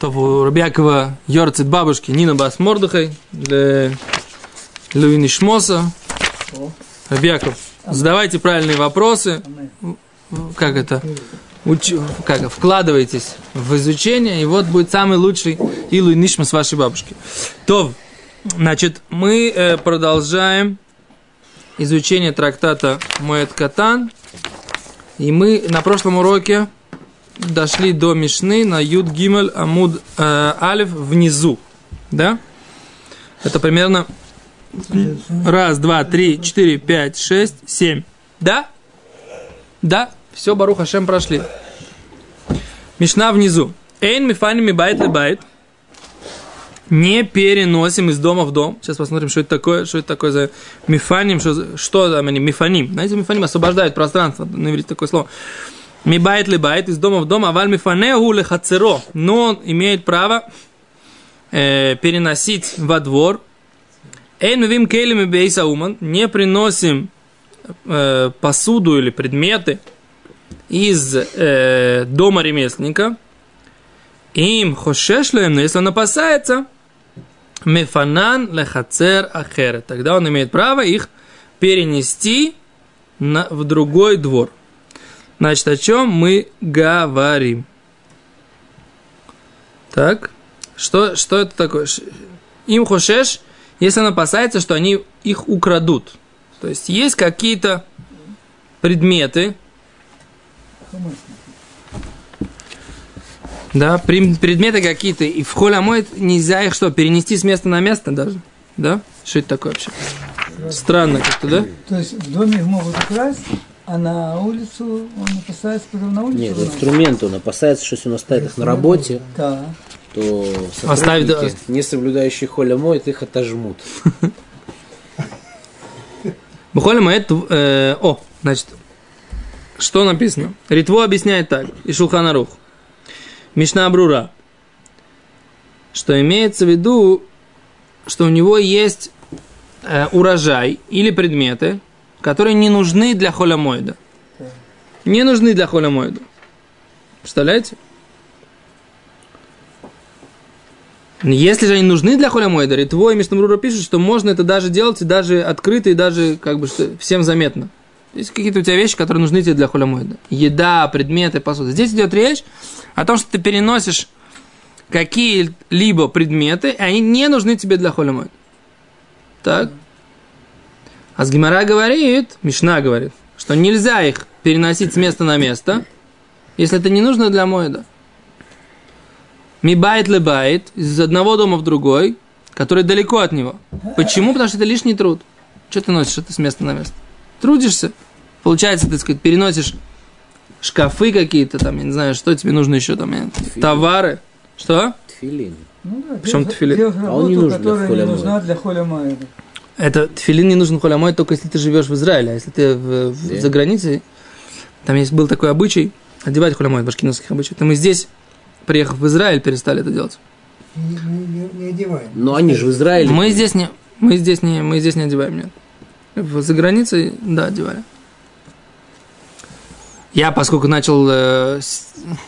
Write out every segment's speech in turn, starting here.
то у Рабьякова Йорцит бабушки Нина Бас Мордухай Луини Шмоса. Рабьяков, задавайте правильные вопросы. Как это? Уч... Как, вкладывайтесь в изучение, и вот будет самый лучший Илу Нишма с вашей бабушки. То, значит, мы э, продолжаем изучение трактата Моэт Катан. И мы на прошлом уроке дошли до Мишны на יוד גימל עמוד э, אלף внизу. Да? Это примерно раз, два, три, четыре, пять, шесть, семь. Да? Да? Все, ברוך השם прошли. Мишна внизу. אין מפנין מבית לבית. Не переносим из дома в дом. Сейчас посмотрим, что это такое, что это такое за מפנים, что, что там они, מפנים. Знаете, מפנים освобождают пространство, на иврите такое слово. מבית לבית, из дома в дом, אבל מפנהו לחצרו. Но он имеет право э, переносить во двор. אין מביאין כלים מבית האומן. Не приносим э, посуду или предметы из э, дома ремесленника. אם חושש להם, но если он опасается, мефанан лехацер ахер. Тогда он имеет право их перенести на, в другой двор. Значит, о чем мы говорим? Так, что, что это такое? Им хошеш, если он опасается, что они их украдут. То есть есть какие-то предметы, да, предметы какие-то, и в холямойт нельзя их что, перенести с места на место даже? Да? Что это такое вообще? Странно как-то, да? То есть в доме их могут украсть, а на улицу он опасается, потом на улицу Нет, выносит? инструменты, он опасается, что если он оставит их на работе, Да. то Оставит, сотрудники, не соблюдающие холя моет, их отожмут. Бухоля Маэт, э, о, значит, что написано? Ритво объясняет так, и Шулханарух. Мишна Брура, что имеется в виду, что у него есть э, урожай или предметы, которые не нужны для холямоида. Не нужны для холямоида. Представляете? Если же они нужны для холямоида, Ритво и Мишнамрура пишут, что можно это даже делать и даже открыто, и даже как бы что, всем заметно. Есть какие-то у тебя вещи, которые нужны тебе для חול המועד. Еда, предметы, посуда. Здесь идет речь о том, что ты переносишь какие-либо предметы, и они не нужны тебе для חול המועד. Так? А с Гимара говорит, Мишна говорит, что нельзя их переносить с места на место, если это не нужно для מועד. מבית לבית, из одного дома в другой, который далеко от него. Почему? Потому что это лишний труд. Что ты носишь это с места на место? Трудишься. Получается, ты, сказать, переносишь шкафы какие-то там, я не знаю, что тебе нужно еще там, я- товары. Что? Тфилин. Ну да, Причем тфилин? А он не нужен для холя нужна для холя. Это тфилин не нужен холямой только если ты живешь в Израиле. А если ты в- в- за границей, там есть был такой обычай одевать холямой, башкиновских обычаев. Это мы здесь, приехав в Израиль, перестали это делать. Не, не, не, одеваем. Но они же в Израиле. Мы здесь не, мы здесь не, мы здесь не одеваем, нет. В- За границей, да, одевали. Я, поскольку начал э,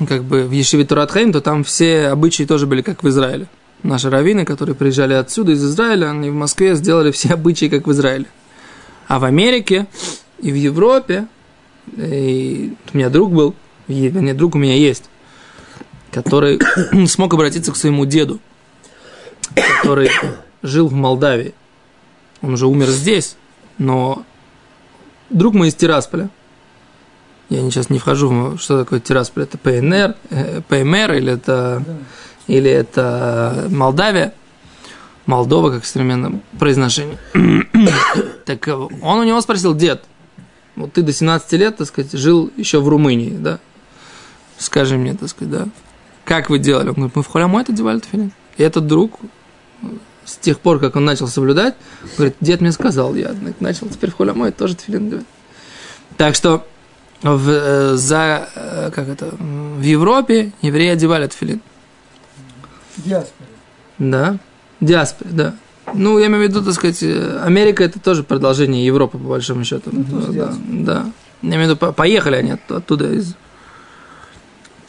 как бы в Ешиве Туратхайм, то там все обычаи тоже были как в Израиле. Наши раввины, которые приезжали отсюда, из Израиля, они в Москве сделали все обычаи, как в Израиле. А в Америке и в Европе, и у меня друг был, и, нет, друг у меня есть, который смог обратиться к своему деду, который жил в Молдавии. Он уже умер здесь, но друг мой из Тирасполя. Я сейчас не вхожу в что такое Тирасполь. Это ПНР, э, ПМР или это, или это Молдавия. Молдова, как в произношении. так э, он у него спросил, дед, вот ты до 17 лет, так сказать, жил еще в Румынии, да? Скажи мне, так сказать, да? Как вы делали? Он говорит, мы в Холямойт одевали тефилин. И этот друг с тех пор, как он начал соблюдать, говорит, дед мне сказал, я начал теперь в Холямойт тоже одевать. Так что в, э, за, э, как это, в Европе евреи одевали тефилин. Диаспора. Да, диаспоре, да. Ну, я имею в виду, так сказать, э, Америка это тоже продолжение Европы, по большому счету. Ну, да, диаспора. да. Я имею в виду, по- поехали они от- оттуда из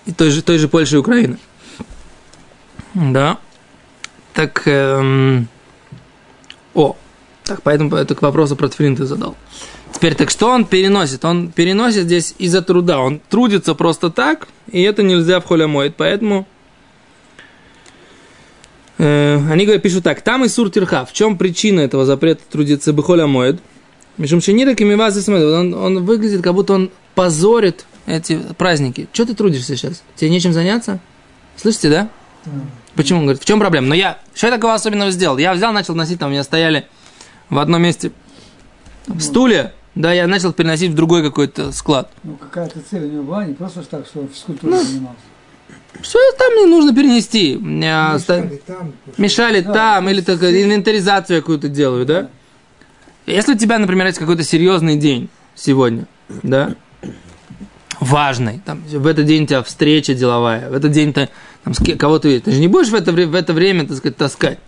и той же, той же Польши и Украины. Да. Так, эм, о, так, поэтому это к вопросу про тфилин ты задал. Теперь, так что он переносит? Он переносит здесь из-за труда. Он трудится просто так, и это нельзя в холе моет. Поэтому они говорят, пишут так. Там и сур тирха. В чем причина этого запрета трудиться бы холя моет? Мишум шенира кимивазы он, он выглядит, как будто он позорит эти праздники. Что ты трудишься сейчас? Тебе нечем заняться? Слышите, да? Почему? Он говорит, в чем проблема? Но я, что я такого особенного сделал? Я взял, начал носить, там у меня стояли в одном месте в стуле, да, я начал переносить в другой какой-то склад. Ну, какая-то цель у него была, не просто так, что физкультурой Ну, занимался. Что там мне нужно перенести? Ста- Мешали там. мешали Да, там, или так, все- инвентаризацию какую-то делаю, да? Если у тебя, например, есть какой-то серьезный день сегодня, да, важный, там, в этот день у тебя встреча деловая, в этот день ты там, кого-то видишь, ты же не будешь в это, в это время, так сказать, таскать.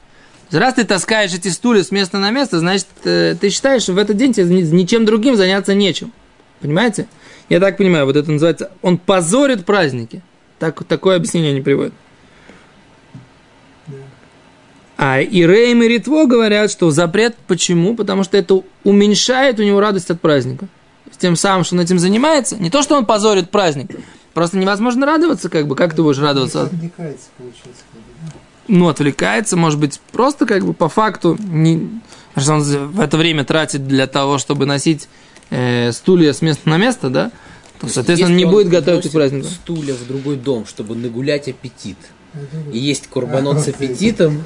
Раз ты таскаешь эти стулья с места на место, значит, э, ты считаешь, что в этот день тебе ни- ничем другим заняться нечем. Понимаете? Я так понимаю, вот это называется, он позорит праздники. Так, такое объяснение они приводят. А и Рейм и Ритво говорят, что запрет почему? Потому что это уменьшает у него радость от праздника. Тем самым, что он этим занимается, не то, что он позорит праздник, просто невозможно радоваться, как бы, как ты будешь радоваться? от- Отвлекается, получается. ну, отвлекается, может быть, просто как бы по факту не, что он в это время тратит для того, чтобы носить э, стулья с места на место, да, то, соответственно, он не будет готовиться к празднику. стулья в другой дом, чтобы нагулять аппетит. И есть курбанот с А, вот это. аппетитом.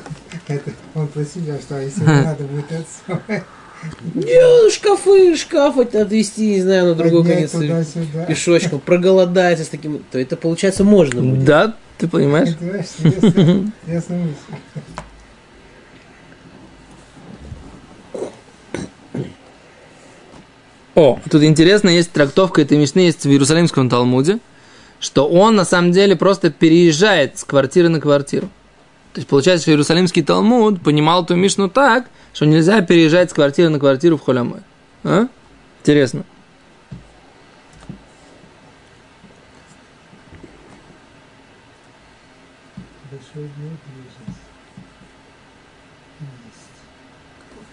Это он про себя, что а если не надо будет это Не, шкафы, шкаф от- отвезти, не знаю, на другой конец пешочком, проголодается с таким, то это получается можно будет. Да, ты понимаешь? Понимаешь, ясно- ясно мысль. О, тут интересно, есть трактовка этой Мишны, есть в Иерусалимском Талмуде, что он на самом деле просто переезжает с квартиры на квартиру. То есть получается, что Иерусалимский Талмуд понимал эту Мишну так, что нельзя переезжать с квартиры на квартиру в Холямой. А? Интересно.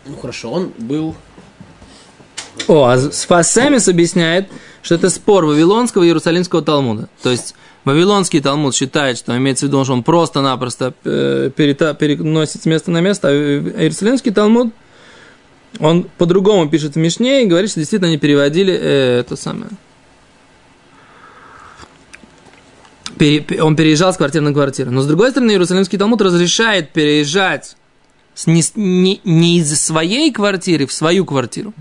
Ну хорошо, он был О, а Сфасемис объясняет, что это спор Вавилонского и Иерусалимского Талмуда. То есть Вавилонский Талмуд считает, что имеется в виду, что он просто-напросто э, переносит с места на место, а Иерусалимский Талмуд, он по-другому пишет в Мишне и говорит, что действительно они переводили э, это самое. Он переезжал с квартиры на квартиру. Но с другой стороны, Иерусалимский Талмуд разрешает переезжать не из своей квартиры в свою квартиру.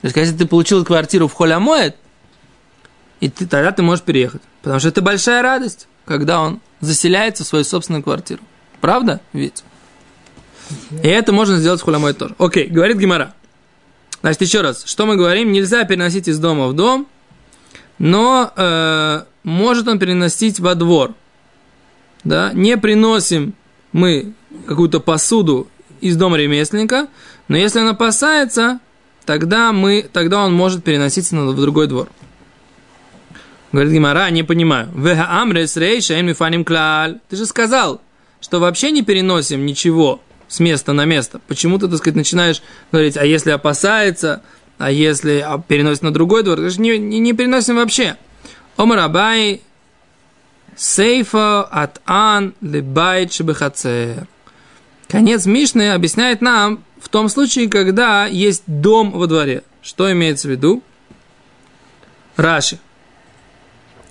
То есть, если ты получил квартиру в Холямоет, и ты, тогда ты можешь переехать. Потому что это большая радость, когда он заселяется в свою собственную квартиру. Правда? Ведь. И это можно сделать в Холямоет тоже. Окей, говорит Гимара. Значит, еще раз, что мы говорим? Нельзя переносить из дома в дом, но э, может он переносить во двор. Да? Не приносим мы какую-то посуду из дома ремесленника, но если он опасается, тогда, мы, тогда он может переноситься на- в другой двор. Говорит Гимара, не понимаю. «Веха амрес рейша эм мифаним клаль». Ты же сказал, что вообще не переносим ничего с места на место. Почему ты, так сказать, начинаешь говорить, а если опасается, а если а, переносит на другой двор? Ты же не, не, не переносим вообще. אמר אביי סיפא אתאן לבית שבחצר. Конец Мишны объясняет нам в том случае, когда есть дом во дворе. Что имеется в виду? Раши.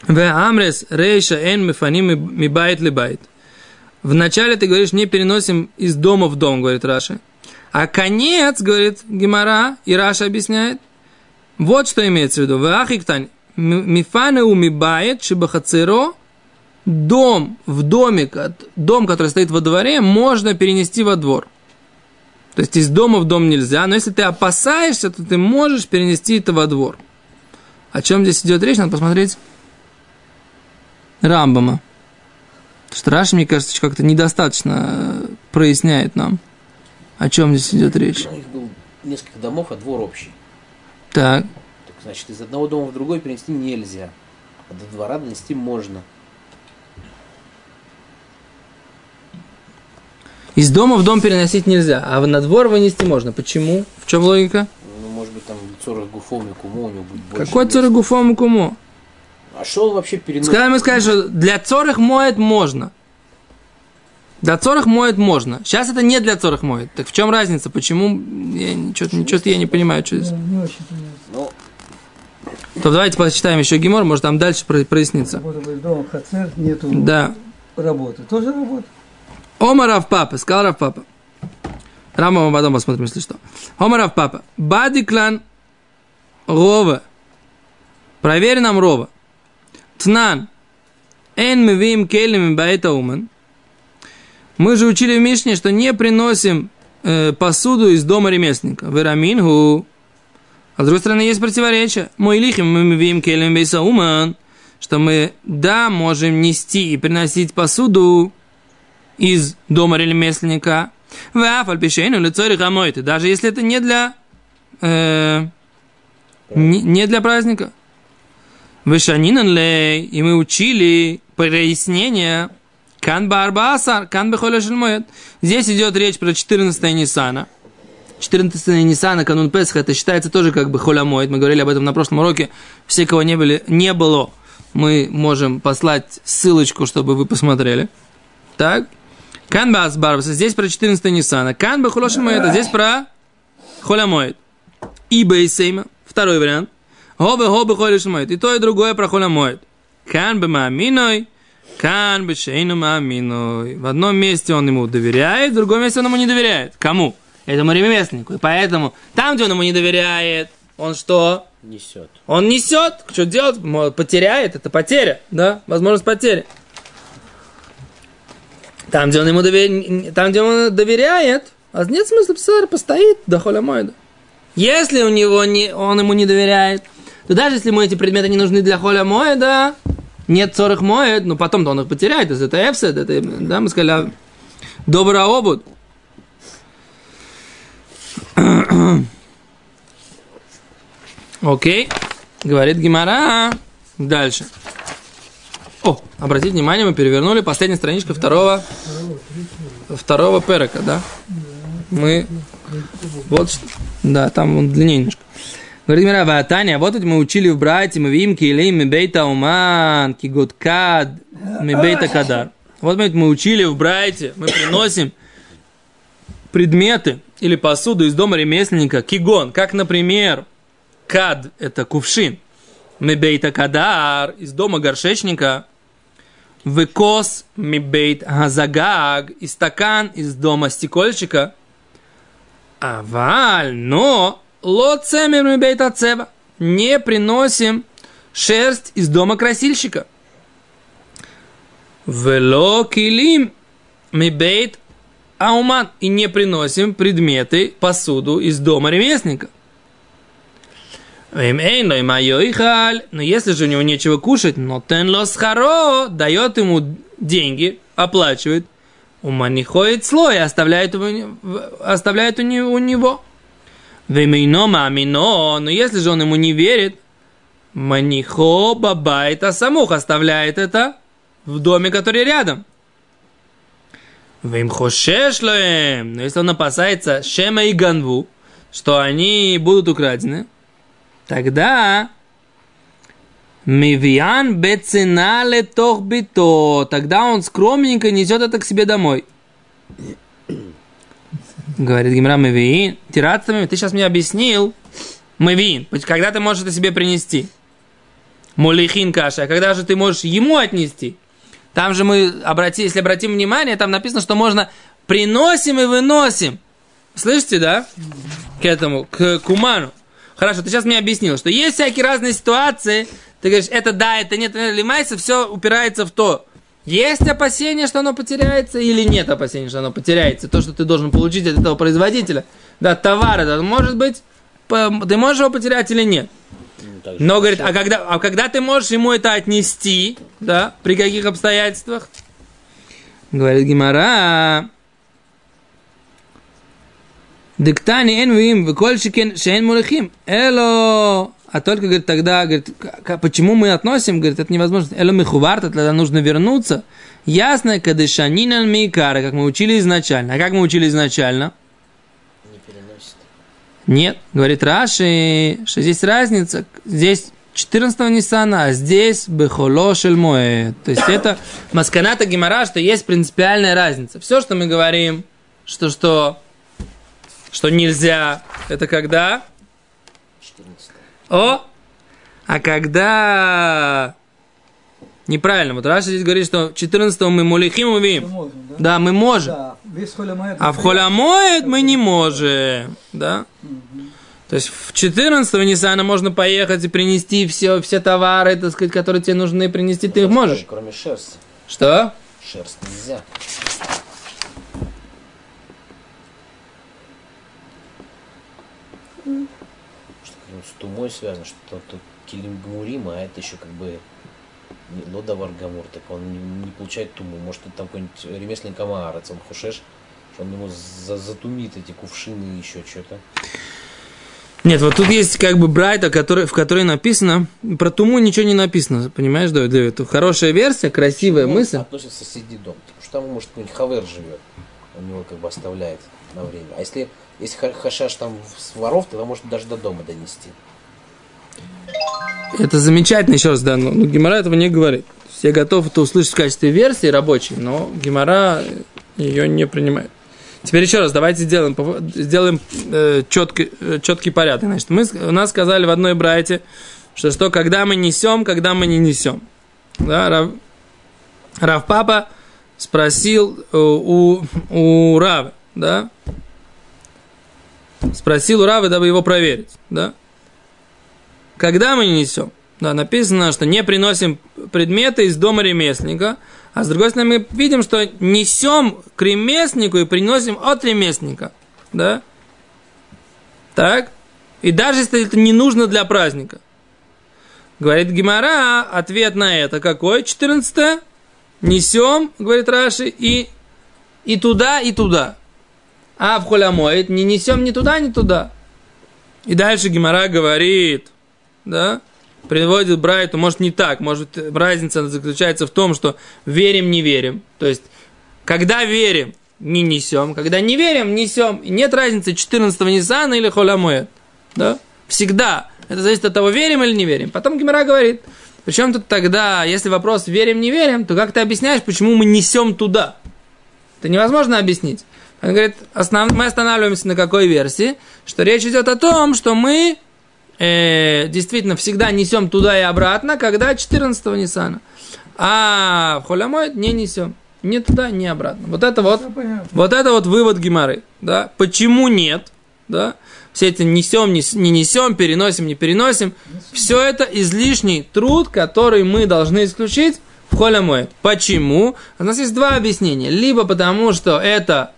ואמרת רישא אין מפנין מבית לבית. Вначале ты говоришь, не переносим из дома в дом, говорит Раши. А конец, говорит Гимара, и Раши объясняет, вот что имеется в виду. Вахиктань, мифане у мибает, шибахацеро, дом в доме, кот- дом, который стоит во дворе, можно перенести во двор. То есть из дома в дом нельзя, но если ты опасаешься, то ты можешь перенести это во двор. О чем здесь идет речь, надо посмотреть Рамбама. Потому что Раши, мне кажется, как-то недостаточно э, проясняет нам, о чем здесь идет речь. У них был несколько домов, а двор общий. Так, Так, значит, из одного дома в другой перенести нельзя. А до двора донести можно. Из дома в дом переносить нельзя, а на двор вынести можно. Почему? В чем логика? Ну, может быть, там цорах гуфом и куму у него будет больше. Какой места. царагуфом и кумо? А что он вообще переносит? Сказали, мы сказали, что для цорых моет можно. Для цорых моет можно. Сейчас это не для цорых моет. Так в чем разница? Почему? Я что-то, я не понимаю, что здесь. Не очень понятно. Ну, То давайте почитаем еще Гимор, может там дальше про- прояснится. Вы дома хацер, нету Да. работы. Тоже работа. Ома Рав Папа, сказал Рав Папа. Рама мы потом посмотрим, если что. Ома Рав Папа. Бадиклан Рова. Проверь нам Рова. Тнан. Эн мы вим келем баэта уман. Мы же учили в Мишне, что не приносим э, посуду из дома ремесленника. Верамингу. А с другой стороны, есть противоречие. Мой лихим мы вим келем бейса уман. Что мы, да, можем нести и приносить посуду из дома ремесленника. Вафальпишейну лицорих амойты. Даже если это не для, э, не, не для праздника. Вышанинан лей. И мы учили прояснение. Кан барбасар, кан бехолешельмоет. Здесь идет речь про 14 Ниссана. 14 Ниссана, канун Песха, это считается тоже как бы холямоид. Мы говорили об этом на прошлом уроке. Все, кого не, были, не было, мы можем послать ссылочку, чтобы вы посмотрели. Так. Кан бас барбас. Здесь про 14 Ниссана. Кан бехолешельмоет. Здесь про холямоид. И бейсейма. Второй вариант. Хобе хобе холешельмоет. И то, и другое про холямоид. Кан бемааминой. Кан бешейну мааминой. В одном месте он ему доверяет, в другом месте он ему не доверяет. Кому? Этому ремесленнику. И поэтому там, где он ему не доверяет, он что? несет. Он несет. Что делать? Потеряет. Это потеря. Да? Возможность потери. Там, где он ему доверяет, там, где он доверяет, а нет смысла писать, постоит до холямойда. Если у него не, он ему не доверяет, то даже если ему эти предметы не нужны для холямойда, нет цорых моет, но потом-то он их потеряет, то есть это эфсед, это, да, мы сказали, а, добрая обувь. Окей, говорит Гимара. Дальше. О, обратите внимание, мы перевернули последняя страничка второго, второго перека, да? Мы, вот, да, там он длиннее немножко. Говорит Гимара, Ватания, вот тут мы учили в братья, мы вим килей, мы бейта уман, кигут кад, мы бейта кадар. Вот мы, мы учили в братья, мы приносим предметы или посуду из дома ремесленника, кигон, как, например, кад – это кувшин, мебейта кадар из дома горшечника, векос мебейт газагаг и стакан из дома стекольщика, аваль, но лоцемер мебейт ацева не приносим шерсть из дома красильщика. Вело килим мебейт ауман и не приносим предметы, посуду из дома ремесленника. Эй, но если же у него нечего кушать, но тен лос харо дает ему деньги, оплачивает. У ходит слой, оставляет, оставляет у него. У него. Вемейно мамино, но если же он ему не верит, манихо бабайт самух оставляет это в доме, который рядом. Вим хошеш лоэм. Но если он опасается шема и ганву, что они будут украдены, тогда Мивиан беценале тох бито. Тогда он скромненько несет это к себе домой. Говорит Гимра Мивиин. Тиратами, ты сейчас мне объяснил. Мивиин. Когда ты можешь это себе принести? Молихин каша. Когда же ты можешь ему отнести? Там же мы, обрати, если обратим внимание, там написано, что можно приносим и выносим. Слышите, да? К этому, к куману. Хорошо, ты сейчас мне объяснил, что есть всякие разные ситуации. Ты говоришь, это да, это нет, это лимайся, все упирается в то. Есть опасение, что оно потеряется, или нет опасения, что оно потеряется? То, что ты должен получить от этого производителя. Да, товар это может быть, ты можешь его потерять или нет. Ну, Но, говорит, а когда, а когда ты можешь ему это отнести, да, при каких обстоятельствах? Говорит Гимара. Диктани эн вим, выкольщикен шейн мурахим. Эло. А только, говорит, тогда, говорит, почему мы относим, говорит, это невозможно. Эло михуварта, тогда нужно вернуться. ясно, кадышанинан мейкара, как мы учили изначально. А как мы учили изначально? Нет, говорит Раши, что здесь разница. Здесь 14 Ниссана, а здесь Бехоло Шельмоэ. То есть это Масканата Гимара, что есть принципиальная разница. Все, что мы говорим, что что, что нельзя, это когда? 14. О! А когда... Неправильно. Вот Раша здесь говорит, что 14 мы молихим увидим. Можем, да? Да, мы можем. Да, холямоэд. А в холямоид мы не можем. Да? То есть в 14 Ниссана можно поехать и принести все, все товары, так сказать, которые тебе нужны принести, ты их можешь. Кроме шерсти. Что? Шерсть нельзя. Что как с тумой связано, что то- тут килим гмурим, а это еще как бы не лодовар гамур, так он не, не получает туму. Может, это там какой-нибудь ремесленник Амаарец, он хушеш, что он ему за- затумит эти кувшины и еще что-то. Нет, вот тут есть как бы Брайта, который, в которой написано, про Туму ничего не написано, понимаешь, Давид? Давид? Хорошая версия, красивая Он мысль. относится соседний дом, потому что там, может, какой-нибудь хавер живет, он его как бы оставляет на время. А если, если ха- хашаш там с воров, тогда может даже до дома донести. Это замечательно, еще раз, да, но, Гимара этого не говорит. То есть Я готов это услышать в качестве версии рабочей, но Гимара ее не принимает. Теперь еще раз, давайте сделаем, сделаем э, четкий, э, четкий порядок. Значит, мы, у нас сказали в одной брайте, что, что когда мы несем, когда мы не несем. Да, Рав, Рав Папа спросил э, у, у Равы, да, спросил у Равы, дабы его проверить, да, когда мы не несем? Да, написано, что не приносим предметы из дома ремесленника, а с другой стороны мы видим, что несем к ремесленнику и приносим от ремесленника. Да? Так? И даже если это не нужно для праздника. Говорит Гимара, ответ на это какой? 14 Несем, говорит Раши, и, и туда, и туда. А в холямоид не несем ни туда, ни туда. И дальше Гимара говорит, да, приводит Брайту, может не так, может разница заключается в том, что верим, не верим. То есть, когда верим, не несем, когда не верим, несем. Нет разницы 14-го Ниссана или Холямуэт. Да? Всегда. Это зависит от того, верим или не верим. Потом Гимара говорит, причем тут тогда, если вопрос верим, не верим, то как ты объясняешь, почему мы несем туда? Это невозможно объяснить. Он говорит, основ... мы останавливаемся на какой версии, что речь идет о том, что мы э, действительно всегда несем туда и обратно, когда 14-го Ниссана. А в Холямоид не несем. Ни туда, ни обратно. Вот это вот, вот это вот вывод Гимары. Да? Почему нет? Да? Все эти несем, не, не несем, переносим, не переносим. Все это излишний труд, который мы должны исключить в Холямоид. Почему? У нас есть два объяснения. Либо потому, что это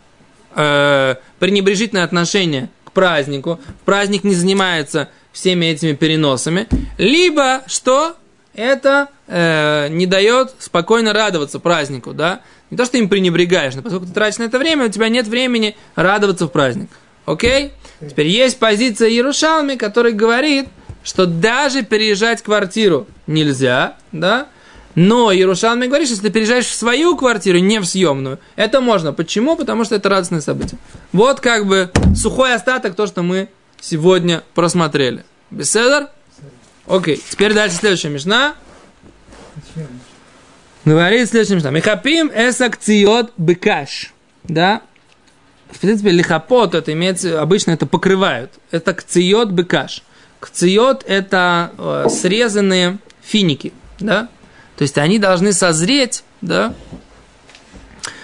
э, пренебрежительное отношение к празднику. Праздник не занимается всеми этими переносами. Либо что это э, не дает спокойно радоваться празднику, да? Не то, что им пренебрегаешь, но поскольку ты тратишь на это время, у тебя нет времени радоваться в праздник. Окей? Теперь есть позиция Ярушалми, который говорит, что даже переезжать квартиру нельзя, да? Но Ярушалми говорит, что если ты переезжаешь в свою квартиру, не в съемную, это можно. Почему? Потому что это радостное событие. Вот как бы сухой остаток, то, что мы сегодня просмотрели. Беседер? Окей. Теперь дальше следующая мишна. Говорит следующая мишна. Михапим эсакциот бекаш. Да? В принципе, лихапот, это имеется, обычно это покрывают. Это кциот бекаш. Кциот это э, срезанные финики, да? То есть они должны созреть, да?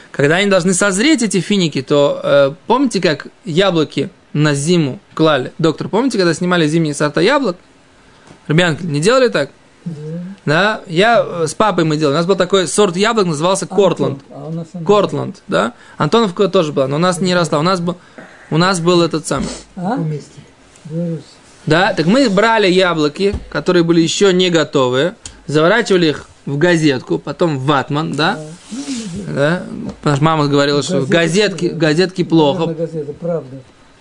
Когда они должны созреть, эти финики, то э, помните, как яблоки на зиму клали? Доктор, помните, когда снимали зимние сорта яблок? Ребянки, не делали так? Да, я э, с папой мы делали. У нас был такой сорт яблок, назывался Кортланд. А Кортланд, да? Антоновка тоже была, но у нас не росла. У нас был, у нас был этот самый. А? Да, так мы брали яблоки, которые были еще не готовые, заворачивали их в газетку, потом в ватман, да? Да. Наша мама говорила, что Газетки газетки, плохо.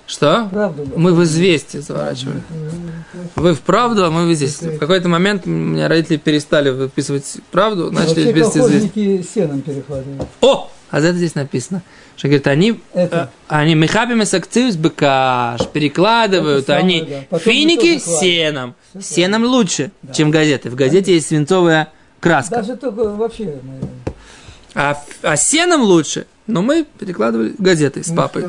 Что? Правду. Мы в известие заворачивали. Вы в правду, а мы в известие. В какой-то момент у меня родители перестали выписывать правду, начали Вообще вести известие. сеном перехватывают. О! А за это здесь написано. Что говорит, они, Это. э, они мехапими сакциус бекаш, перекладывают, самое, они да. Потом финики мы тоже сеном. Сеном лучше, чем газеты. В газете есть свинцовая краска. Даже только вообще, наверное. А, а сеном лучше. Но мы перекладывали газеты с Ну, папой.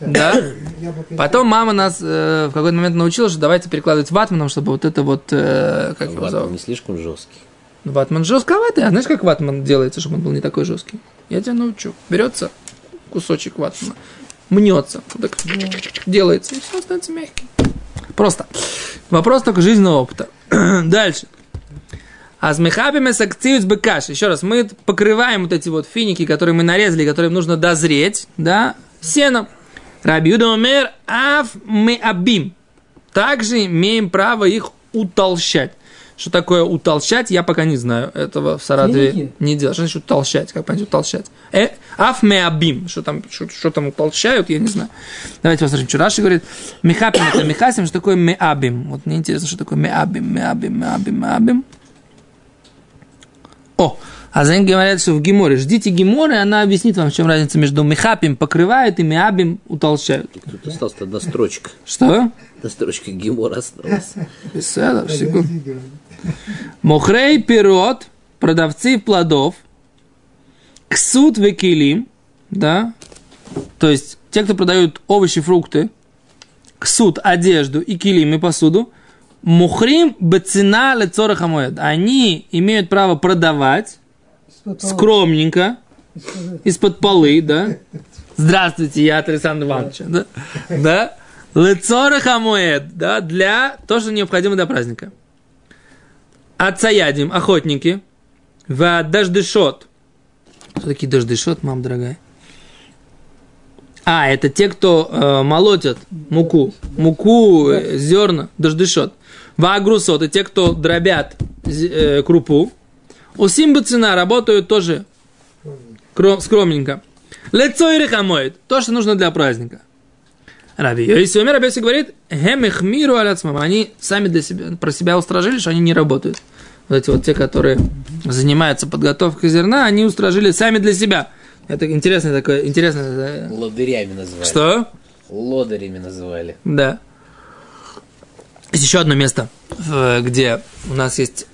так. Да. Потом мама нас э, в какой-то момент научила, что давайте перекладывать ватманом, чтобы вот это вот, э, как его Ватман зовут? не слишком жесткий. Ну, Ватман жестковатый, а знаешь, как ватман делается, чтобы он был не такой жесткий? Я тебя научу. Берется кусочек ватмана, мнется, вот так делается, и все становится мягким. Просто. Вопрос только жизненного опыта. Дальше. А с мехабиме сакциус бекаш. Еще раз, мы покрываем вот эти вот финики, которые мы нарезали, которые нужно дозреть, да, сеном. Рабиуда умер аф мы абим. Также имеем право их утолщать. Что такое утолщать, я пока не знаю. Этого в Саратове Финики? не делают. Что значит утолщать? Как понять утолщать? Э, аф меабим. Что там, что, что там утолщают, я не знаю. Давайте посмотрим, что Раши говорит. Мехапим это мехасим, что такое меабим. Вот мне интересно, что такое меабим, меабим, меабим, меабим. О, а за ним говорят, что в Геморе. Ждите Геморы, она объяснит вам, в чем разница между мехапим покрывают и меабим утолщают. Тут осталась одна строчка. Что? Одна строчка гемора осталась. Беседа, секунду. Мохрей пирот, продавцы плодов, ксут векилим, да, то есть те, кто продают овощи, фрукты, ксут, одежду и килим и посуду, мухрим бецина лецора хамоед. Они имеют право продавать скромненько, из-под- полы, да. Здравствуйте, я от Александра Ивановича, да. Да. Лецора хамоед, да, для то, что необходимо для праздника. Отцаядим, охотники, в дождышот. Кто такие дождышот, мам дорогая? А, это те, кто э, молотят муку. Муку, э, зерна, дождышот. Ваагрусот, это те, кто дробят э, крупу. У цена работают тоже кром- скромненько. Лицо и рехамоид. То, что нужно для праздника. Раби Йоси Умер Раби говорит, хемех миру аляцмам. Они сами для себя, про себя устражили, что они не работают. Вот эти вот те, которые занимаются подготовкой зерна, они устражили сами для себя. Это интересное такое, интересное. э, Лодырями называли. Что? Лодырями называли. Да. Есть еще одно место, где у нас есть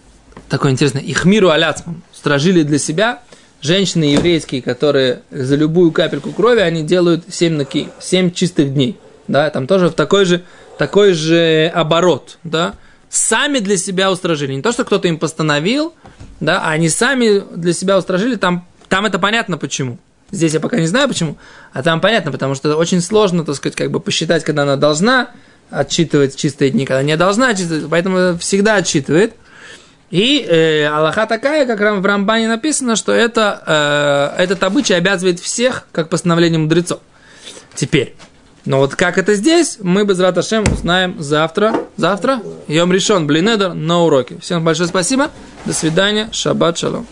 такое интересное. Их миру аляцмам. Стражили для себя женщины еврейские, которые за любую капельку крови, они делают 7 наки, 7 чистых дней. Да, там тоже в такой же, такой же оборот, да. Сами для себя устражили. Не то, что кто-то им постановил, да, а они сами для себя устражили. Там, там это понятно почему. Здесь я пока не знаю почему, а там понятно, потому что очень сложно, так сказать, как бы посчитать, когда она должна отчитывать чистые дни, когда не должна отчитывать, поэтому всегда отчитывает. И э, Аллаха такая, как в Рамбане написано, что это, э, этот обычай обязывает всех, как постановление мудрецов. Теперь, но вот как это здесь, мы без Раташем узнаем завтра. Завтра? Йом решен, блинедер, на уроке. Всем большое спасибо. До свидания. Шаббат шалом.